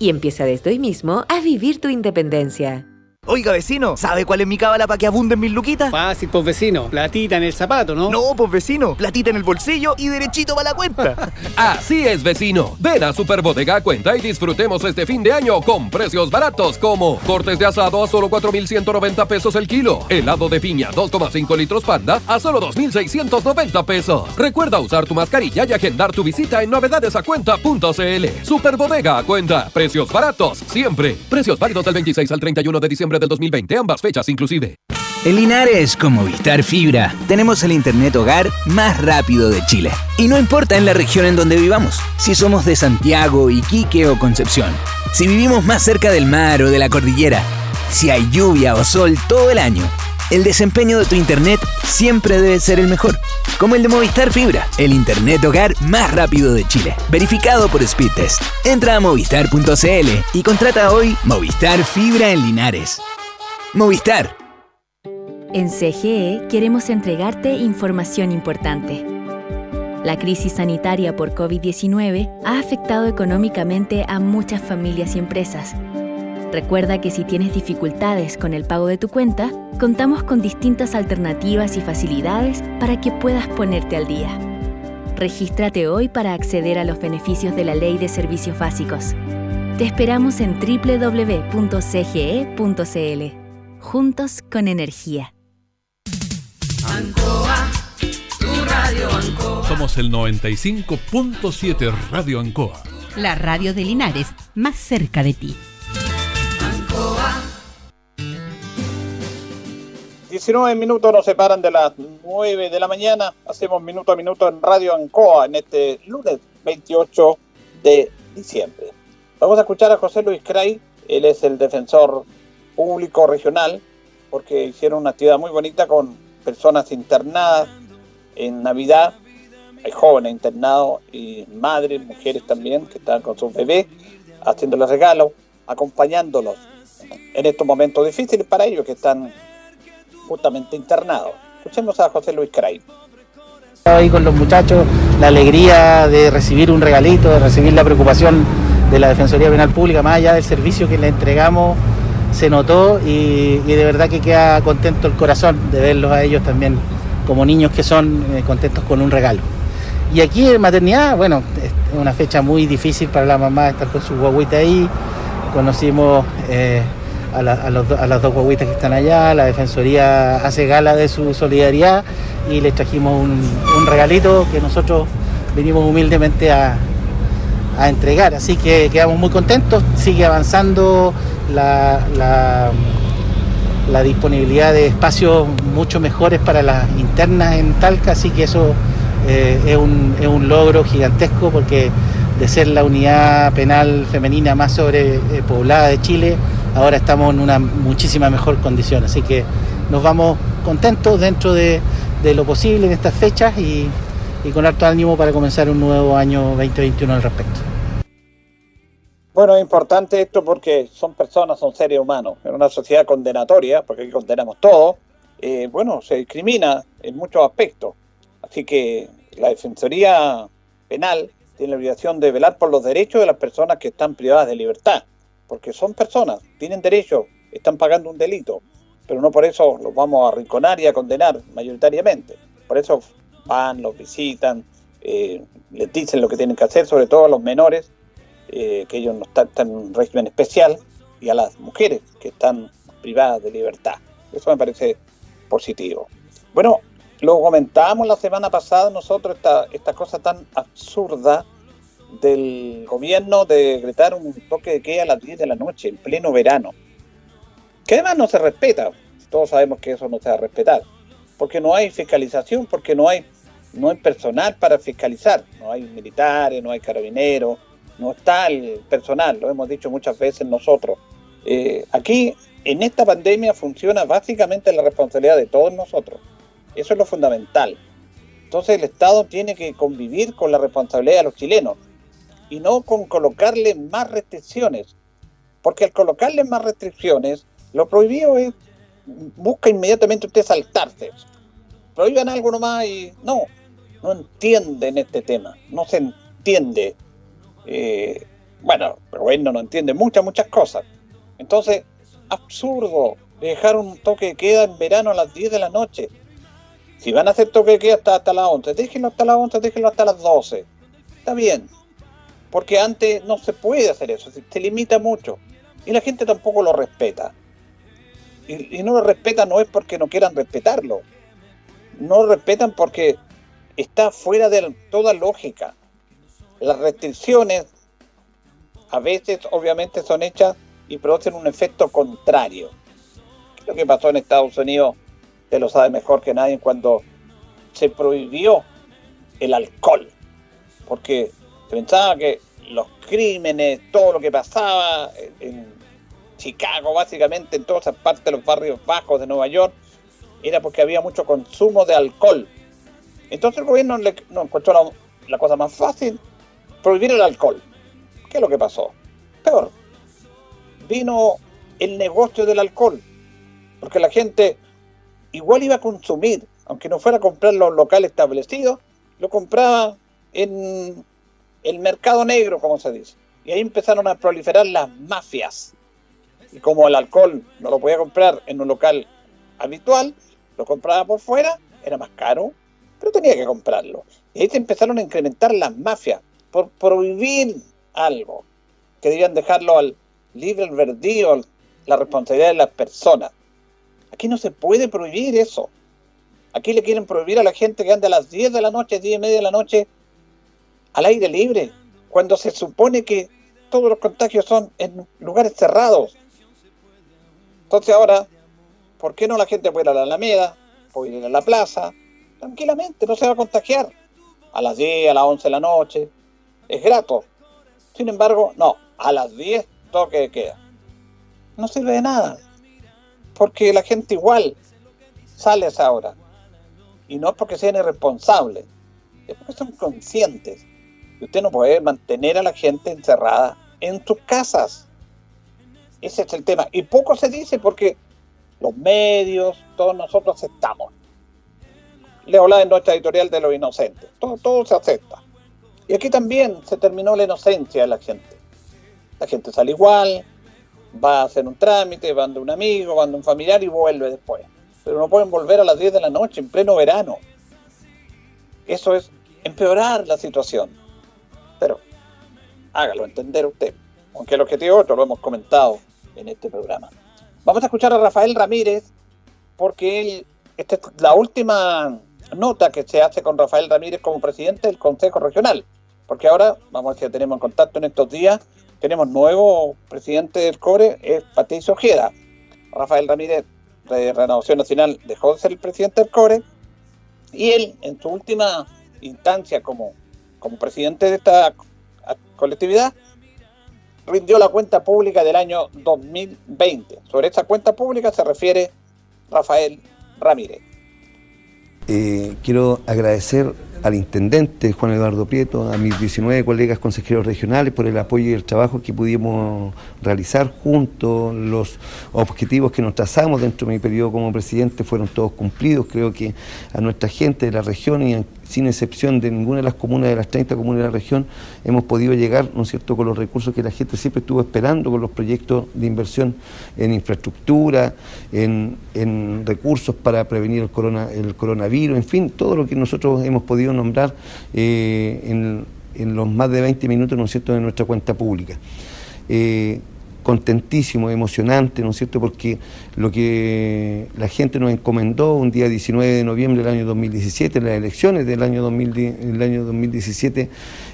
Speaker 10: y empieza desde hoy mismo a vivir tu independencia.
Speaker 11: Oiga, vecino, ¿sabe cuál es mi cábala para que abunden mis luquitas?
Speaker 12: Fácil, pues vecino. Platita en el zapato, ¿no?
Speaker 11: No, pues vecino. Platita en el bolsillo y derechito para la cuenta. [LAUGHS]
Speaker 13: Así es, vecino. Ven a Superbodega Cuenta y disfrutemos este fin de año con precios baratos como cortes de asado a solo 4,190 pesos el kilo. Helado de piña 2,5 litros panda a solo 2,690 pesos. Recuerda usar tu mascarilla y agendar tu visita en novedadesacuenta.cl. Superbodega Cuenta. Precios baratos siempre. Precios válidos del 26 al 31 de diciembre del 2020, ambas fechas inclusive.
Speaker 14: En Linares, con Movistar Fibra, tenemos el Internet hogar más rápido de Chile. Y no importa en la región en donde vivamos, si somos de Santiago, Iquique o Concepción, si vivimos más cerca del mar o de la cordillera, si hay lluvia o sol todo el año, el desempeño de tu Internet siempre debe ser el mejor. Como el de Movistar Fibra, el Internet hogar más rápido de Chile. Verificado por Speedtest. Entra a movistar.cl y contrata hoy Movistar Fibra en Linares. Movistar.
Speaker 15: En CGE queremos entregarte información importante. La crisis sanitaria por COVID-19 ha afectado económicamente a muchas familias y empresas Recuerda que si tienes dificultades con el pago de tu cuenta, contamos con distintas alternativas y facilidades para que puedas ponerte al día. Regístrate hoy para acceder a los beneficios de la Ley de Servicios Básicos. Te esperamos en www.cge.cl. juntos con energía.
Speaker 16: Ancoa, tu radio Ancoa.
Speaker 17: Somos el 95.7 Radio Ancoa.
Speaker 18: La radio de Linares, más cerca de ti.
Speaker 1: 19 minutos nos separan de las 9 de la mañana. Hacemos minuto a minuto en Radio Ancoa en este lunes 28 de diciembre. Vamos a escuchar a José Luis Cray. Él es el defensor público regional porque hicieron una actividad muy bonita con personas internadas en Navidad. Hay jóvenes internados y madres, mujeres también que están con sus bebés haciéndoles regalos, acompañándolos en estos momentos difíciles para ellos que están justamente internados. Escuchemos a José Luis Cray.
Speaker 19: Ahí con los muchachos, la alegría de recibir un regalito, de recibir la preocupación de la Defensoría Penal Pública, más allá del servicio que le entregamos, se notó y, y de verdad que queda contento el corazón de verlos a ellos también como niños que son eh, contentos con un regalo. Y aquí en maternidad, bueno, es una fecha muy difícil para la mamá estar con su guaguita ahí. Conocimos eh, a, la- a los a las dos guaguitas que están allá, la Defensoría hace gala de su solidaridad y les trajimos un, regalito que nosotros venimos humildemente a, entregar. Así que quedamos muy contentos, sigue avanzando la, disponibilidad de espacios mucho mejores para las internas en Talca, así que eso eh, es, un, es un logro gigantesco porque de ser la unidad penal femenina más sobrepoblada de Chile, ahora estamos en una muchísima mejor condición. Así que nos vamos contentos dentro de, lo posible en estas fechas y, y con harto ánimo para comenzar un nuevo año 2021 al respecto.
Speaker 1: Bueno, es importante esto porque son personas, son seres humanos. En una sociedad condenatoria, porque aquí condenamos todo, eh, bueno, se discrimina en muchos aspectos. Así que la Defensoría Penal tiene la obligación de velar por los derechos de las personas que están privadas de libertad, porque son personas, tienen derechos, están pagando un delito, pero no por eso los vamos a arrinconar y a condenar mayoritariamente. Por eso van, los visitan, eh, les dicen lo que tienen que hacer, sobre todo a los menores, eh, que ellos no están, están en un régimen especial, y a las mujeres que están privadas de libertad. Eso me parece positivo. Bueno, lo comentábamos la semana pasada nosotros, esta, esta cosa tan absurda del gobierno de decretar un toque de queda a las 10 de la noche, en pleno verano. Que además no se respeta. Todos sabemos que eso no se va a respetar. Porque no hay fiscalización, porque no hay, no hay personal para fiscalizar. No hay militares, no hay carabineros, no está el personal, lo hemos dicho muchas veces nosotros. Eh, aquí, en esta pandemia, funciona básicamente la responsabilidad de todos nosotros. Eso es lo fundamental. Entonces el Estado tiene que convivir con la responsabilidad de los chilenos y no con colocarle más restricciones. Porque al colocarle más restricciones, lo prohibido es, busca inmediatamente usted saltarse. Prohíban algo nomás y no, no entienden este tema, no se entiende. Eh, bueno, el gobierno no entiende muchas, muchas cosas. Entonces, absurdo dejar un toque de queda en verano a las 10 de la noche. Si van a hacer toque de queda hasta, hasta las 11, déjenlo hasta las 11, déjenlo hasta las 12. Está bien. Porque antes no se puede hacer eso, se, limita mucho. Y la gente tampoco lo respeta. Y, no lo respeta no es porque no quieran respetarlo. No lo respetan porque está fuera de toda lógica. Las restricciones a veces obviamente son hechas y producen un efecto contrario. ¿Qué es lo que pasó en Estados Unidos? Usted lo sabe mejor que nadie cuando se prohibió el alcohol. Porque pensaba que los crímenes, todo lo que pasaba en Chicago, básicamente en todas esas partes de los barrios bajos de Nueva York, era porque había mucho consumo de alcohol. Entonces el gobierno le, no encontró la cosa más fácil, prohibir el alcohol. ¿Qué es lo que pasó? Peor. Vino el negocio del alcohol. Porque la gente igual iba a consumir, aunque no fuera a comprar los locales establecidos, lo compraba en el mercado negro, como se dice. Y ahí empezaron a proliferar las mafias. Y como el alcohol no lo podía comprar en un local habitual, lo compraba por fuera, era más caro, pero tenía que comprarlo. Y ahí se empezaron a incrementar las mafias por prohibir algo, que debían dejarlo al libre albedrío, la responsabilidad de las personas. Aquí no se puede prohibir eso. Aquí le quieren prohibir a la gente que ande a las 10 de la noche, 10 y media de la noche, al aire libre, cuando se supone que todos los contagios son en lugares cerrados. Entonces ahora, ¿por qué no la gente puede ir a la Alameda, puede ir a la plaza? Tranquilamente, no se va a contagiar. A las 10, a las 11 de la noche, es grato. Sin embargo, no, a las 10 toque de queda. No sirve de nada, porque la gente igual sale a esa hora. Y no es porque sean irresponsables, es porque son conscientes. Y usted no puede mantener a la gente encerrada en sus casas. Ese es el tema. Y poco se dice porque los medios, todos nosotros aceptamos. Le hablaba en nuestra editorial de los inocentes. Todo, todo se acepta. Y aquí también se terminó la inocencia de la gente. La gente sale igual, va a hacer un trámite, va de un amigo, va de un familiar y vuelve después. Pero no pueden volver a las 10 de la noche en pleno verano. Eso es empeorar la situación. Pero hágalo entender usted. Aunque el objetivo otro lo hemos comentado en este programa. Vamos a escuchar a Rafael Ramírez porque él, esta es la última nota que se hace con Rafael Ramírez como presidente del Consejo Regional. Porque ahora, vamos a ver si tenemos en contacto en estos días, tenemos nuevo presidente del CORE, es Patricio Ojeda. Rafael Ramírez de Renovación Nacional dejó de ser el presidente del CORE y él, en su última instancia como, como presidente de esta colectividad, rindió la cuenta pública del año 2020. Sobre esa cuenta pública se refiere Rafael Ramírez.
Speaker 20: Eh, quiero agradecer al intendente Juan Eduardo Prieto, a mis 19 colegas consejeros regionales por el apoyo y el trabajo que pudimos realizar juntos. Los objetivos que nos trazamos dentro de mi periodo como presidente fueron todos cumplidos. Creo que a nuestra gente de la región y sin excepción de ninguna de las comunas de las 30 comunas de la región hemos podido llegar, ¿no es cierto?, con los recursos que la gente siempre estuvo esperando, con los proyectos de inversión en infraestructura, en, en recursos para prevenir el, corona, el coronavirus, en fin, todo lo que nosotros hemos podido nombrar eh, en, en, los más de 20 minutos, ¿no es cierto?, de nuestra cuenta pública. Eh, contentísimo, emocionante, ¿no es cierto?, porque lo que la gente nos encomendó un día 19 de noviembre del año 2017, en las elecciones del año, 2010, el año 2017,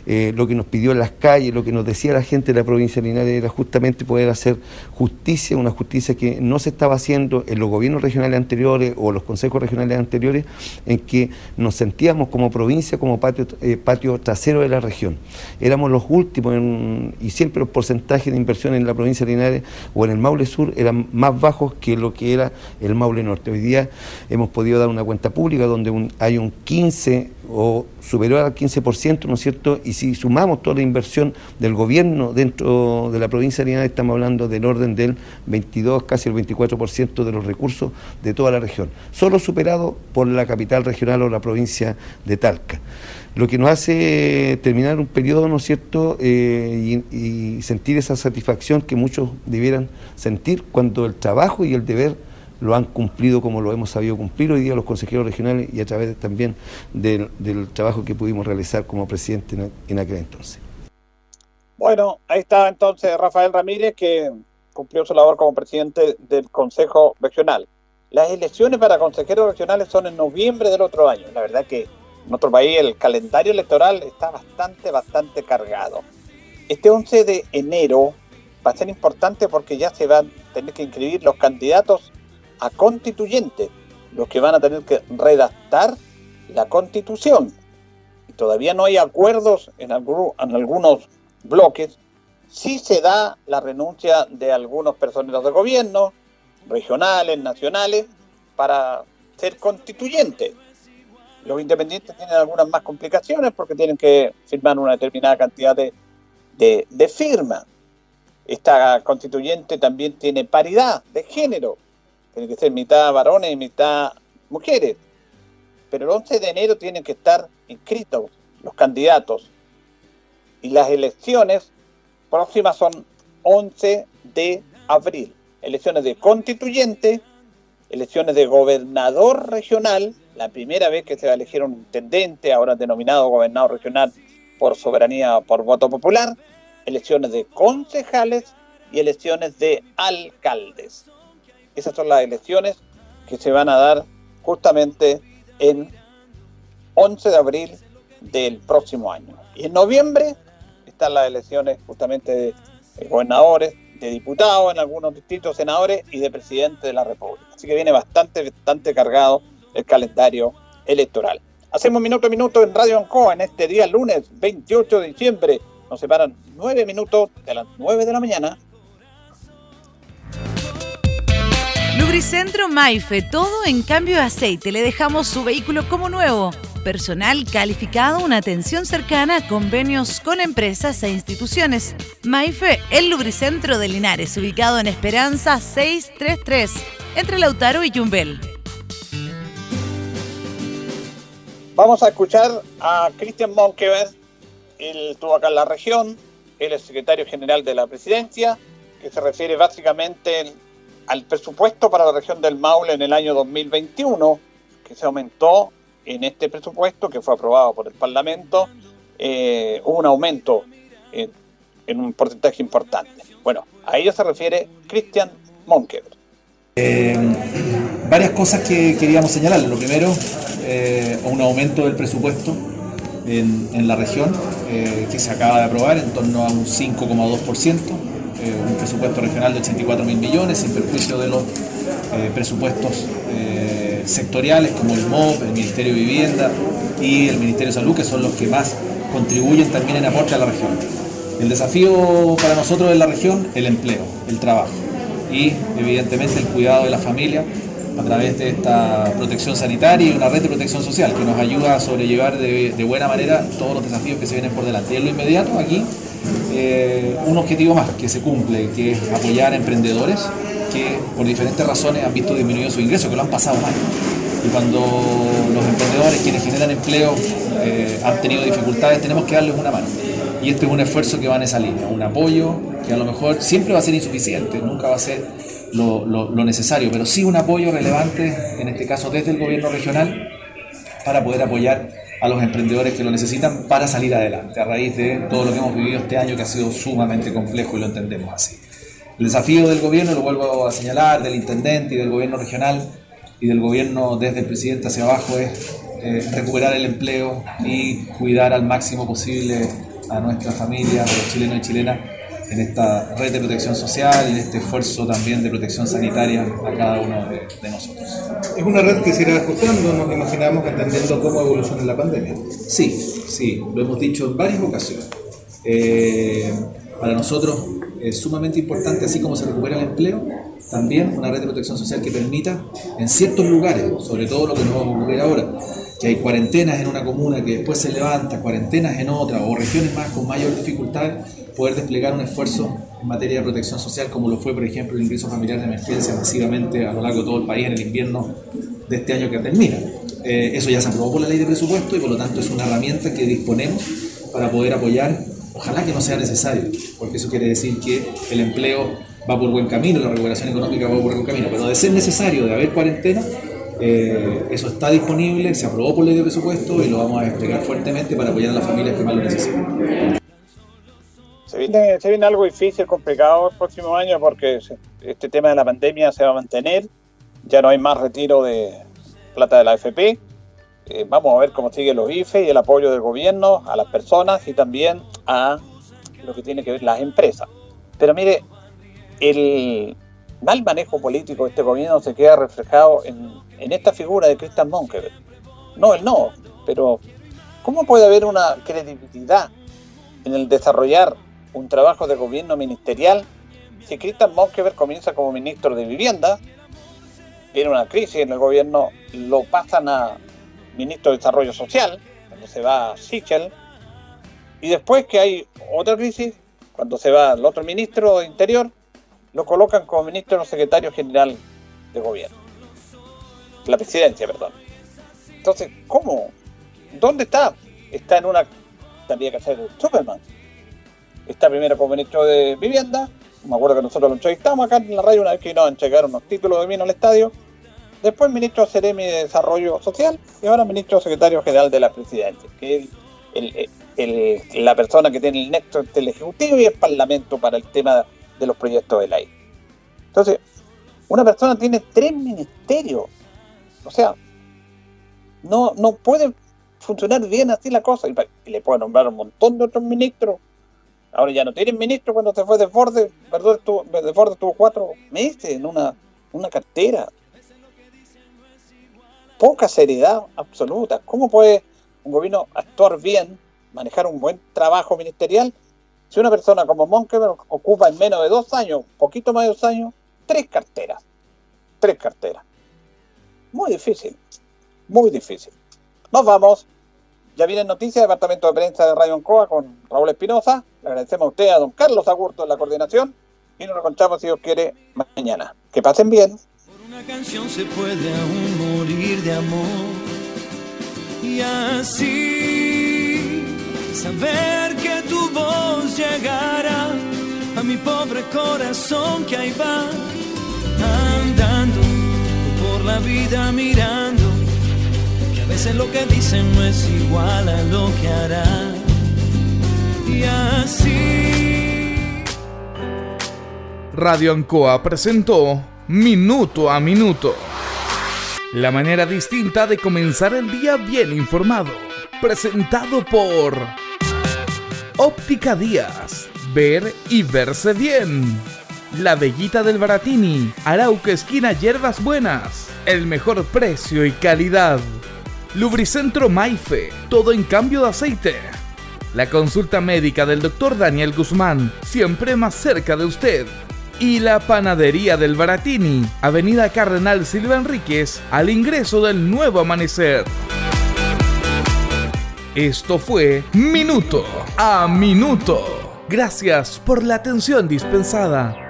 Speaker 20: eh, lo que nos pidió en las calles, lo que nos decía la gente de la provincia de Linares era justamente poder hacer justicia, una justicia que no se estaba haciendo en los gobiernos regionales anteriores o los consejos regionales anteriores, en que nos sentíamos como provincia, como patio, eh, patio trasero de la región. Éramos los últimos y siempre los porcentajes de inversión en la provincia de Linares o en el Maule Sur eran más bajos que lo que era el Maule Norte. Hoy día hemos podido dar una cuenta pública donde hay un 15 o superior al 15%, ¿no es cierto? Y si sumamos toda la inversión del gobierno dentro de la provincia de Linares, estamos hablando del orden del 22, casi el 24% de los recursos de toda la región, solo superado por la capital regional o la provincia de Talca. Lo que nos hace terminar un periodo, ¿no es cierto?, eh, y, y sentir esa satisfacción que muchos debieran sentir cuando el trabajo y el deber lo han cumplido como lo hemos sabido cumplir hoy día los consejeros regionales y a través también del, trabajo que pudimos realizar como presidente en, en, aquel entonces.
Speaker 1: Bueno, ahí está entonces Rafael Ramírez que cumplió su labor como presidente del Consejo Regional. Las elecciones para consejeros regionales son en noviembre del otro año. La verdad que en nuestro país el calendario electoral está bastante, bastante cargado. Este 11 de enero va a ser importante porque ya se van a tener que inscribir los candidatos a constituyentes, los que van a tener que redactar la constitución. Y todavía no hay acuerdos en algunos bloques. Sí se da la renuncia de algunos personeros de gobierno, regionales, nacionales, para ser constituyentes. Los independientes tienen algunas más complicaciones porque tienen que firmar una determinada cantidad de, de, de firmas. Esta constituyente también tiene paridad de género tiene que ser mitad varones y mitad mujeres. Pero el 11 de enero tienen que estar inscritos los candidatos. Y las elecciones próximas son 11 de abril. Elecciones de constituyente, elecciones de gobernador regional, la primera vez que se va a elegir un intendente, ahora denominado gobernador regional por soberanía por voto popular, elecciones de concejales y elecciones de alcaldes. Esas son las elecciones que se van a dar justamente en 11 de abril del próximo año. Y en noviembre están las elecciones justamente de, gobernadores, de diputados en algunos distritos, senadores y de presidente de la República. Así que viene bastante, bastante cargado el calendario electoral. Hacemos minuto a minuto en Radio Ancoa en este día lunes 28 de diciembre. Nos separan nueve minutos de las 9 de la mañana.
Speaker 2: Lubricentro Maife, todo en cambio de aceite. Le dejamos su vehículo como nuevo. Personal calificado, una atención cercana, convenios con empresas e instituciones. Maife, el lubricentro de Linares, ubicado en Esperanza 633, entre Lautaro y Yumbel.
Speaker 1: Vamos a escuchar a Cristian Monkever. Él estuvo acá en la región. Él es secretario general de la presidencia, que se refiere básicamente al presupuesto para la región del Maule en el año 2021, que se aumentó en este presupuesto que fue aprobado por el Parlamento. eh, hubo un aumento en, un porcentaje importante. Bueno, a ello se refiere Cristian Monkever.
Speaker 21: Eh, varias cosas que queríamos señalar. Lo primero, eh, un aumento del presupuesto en, en la región que se acaba de aprobar en torno a un 5,2%, eh, un presupuesto regional de 84 mil millones, sin perjuicio de los eh, presupuestos eh, sectoriales como el MOP, el Ministerio de Vivienda y el Ministerio de Salud, que son los que más contribuyen también en aporte a la región. El desafío para nosotros en la región, el empleo, el trabajo y evidentemente el cuidado de la familia a través de esta protección sanitaria y una red de protección social que nos ayuda a sobrellevar de, de buena manera todos los desafíos que se vienen por delante. Y en lo inmediato aquí eh, un objetivo más que se cumple, que es apoyar a emprendedores que por diferentes razones han visto disminuido su ingreso, que lo han pasado mal. Y cuando los emprendedores, quienes generan empleo, eh, han tenido dificultades, tenemos que darles una mano. Y este es un esfuerzo que va en esa línea, un apoyo que a lo mejor siempre va a ser insuficiente, nunca va a ser lo, lo- lo necesario, pero sí un apoyo relevante, en este caso desde el gobierno regional, para poder apoyar a los emprendedores que lo necesitan para salir adelante, a raíz de todo lo que hemos vivido este año que ha sido sumamente complejo y lo entendemos así. El desafío del gobierno, lo vuelvo a señalar, del intendente y del gobierno regional y del gobierno desde el presidente hacia abajo es eh, recuperar el empleo y cuidar al máximo posible a nuestras familias, a los chilenos y chilenas en esta red de protección social y en este esfuerzo también de protección sanitaria a cada uno de, de nosotros.
Speaker 22: Es una red que se irá ajustando, nos imaginamos, entendiendo cómo evoluciona la pandemia.
Speaker 21: Sí, sí, lo hemos dicho en varias ocasiones. Eh, para nosotros es sumamente importante, así como se recupera el empleo, también una red de protección social que permita en ciertos lugares, sobre todo lo que nos va a ocurrir ahora, que hay cuarentenas en una comuna que después se levanta, cuarentenas en otra o regiones más con mayor dificultad, poder desplegar un esfuerzo en materia de protección social como lo fue, por ejemplo, el ingreso familiar de emergencia masivamente a lo largo de todo el país en el invierno de este año que termina. Eh, eso ya se aprobó por la ley de presupuesto y por lo tanto es una herramienta que disponemos para poder apoyar, ojalá que no sea necesario, porque eso quiere decir que el empleo va por buen camino, la recuperación económica va por buen camino, pero de ser necesario, de haber cuarentena, eh, eso está disponible, se aprobó por ley de presupuesto y lo vamos a desplegar fuertemente para apoyar a las familias que más lo necesitan.
Speaker 1: Se viene, algo difícil, complicado el próximo año porque este tema de la pandemia se va a mantener. Ya no hay más retiro de plata de la AFP. Eh, vamos a ver cómo siguen los IFE y el apoyo del gobierno a las personas y también a lo que tiene que ver las empresas. Pero mire, el mal manejo político de este gobierno se queda reflejado en, esta figura de Christian Monkever. No, él no, pero ¿cómo puede haber una credibilidad en el desarrollar un trabajo de gobierno ministerial si Christian Monkever comienza como ministro de Vivienda, viene una crisis en el gobierno, lo pasan a ministro de Desarrollo Social, cuando se va Sichel, y después que hay otra crisis, cuando se va el otro ministro de Interior, lo colocan como ministro o secretario general de gobierno. La presidencia, perdón. Entonces, ¿cómo? ¿Dónde está? Está en una... Tendría que ser Superman. Está primero como ministro de Vivienda. Me acuerdo que nosotros lo entrevistamos acá en la radio una vez que vino a entregar unos títulos de vino al estadio. Después ministro Ceremi de Desarrollo Social y ahora ministro secretario general de la presidencia, que es la persona que tiene el nexo entre el Ejecutivo y el Parlamento para el tema de los proyectos de ley. Entonces, Una persona tiene tres ministerios. O sea, no, no puede funcionar bien así la cosa. Y, le puede nombrar un montón de otros ministros. Ahora ya no tienen ministro cuando se fue Desbordes. Desbordes tuvo, Desbordes tuvo cuatro meses en una, una cartera. Poca seriedad absoluta. ¿Cómo puede un gobierno actuar bien, manejar un buen trabajo ministerial, si una persona como Monkever ocupa en menos de dos años, poquito más de dos años, tres carteras? Tres carteras. Muy difícil. Muy difícil. Nos vamos. Ya vienen noticias, Departamento de Prensa de Radio Ancoa con Raúl Espinosa. Le agradecemos a usted, a don Carlos Agurto en la coordinación. Y nos encontramos, si Dios quiere, mañana. Que pasen bien.
Speaker 16: Una canción se puede aún morir de amor. Y así saber que tu voz llegará a mi pobre corazón que ahí va andando por la vida mirando lo que dicen no es igual a lo que. Y así
Speaker 23: Radio Ancoa presentó Minuto a Minuto. La manera distinta de comenzar el día bien informado. Presentado por Óptica Díaz. Ver y verse bien. La Bellita del Baratini. Arauca Esquina Hierbas Buenas. El mejor precio y calidad. Lubricentro Maife. Todo en cambio de aceite. La consulta médica del Dr. Daniel Guzmán. Siempre más cerca de usted. Y la panadería del Baratini. Avenida Cardenal Silva Enríquez. Al ingreso del nuevo amanecer. Esto fue Minuto a Minuto. Gracias por la atención dispensada.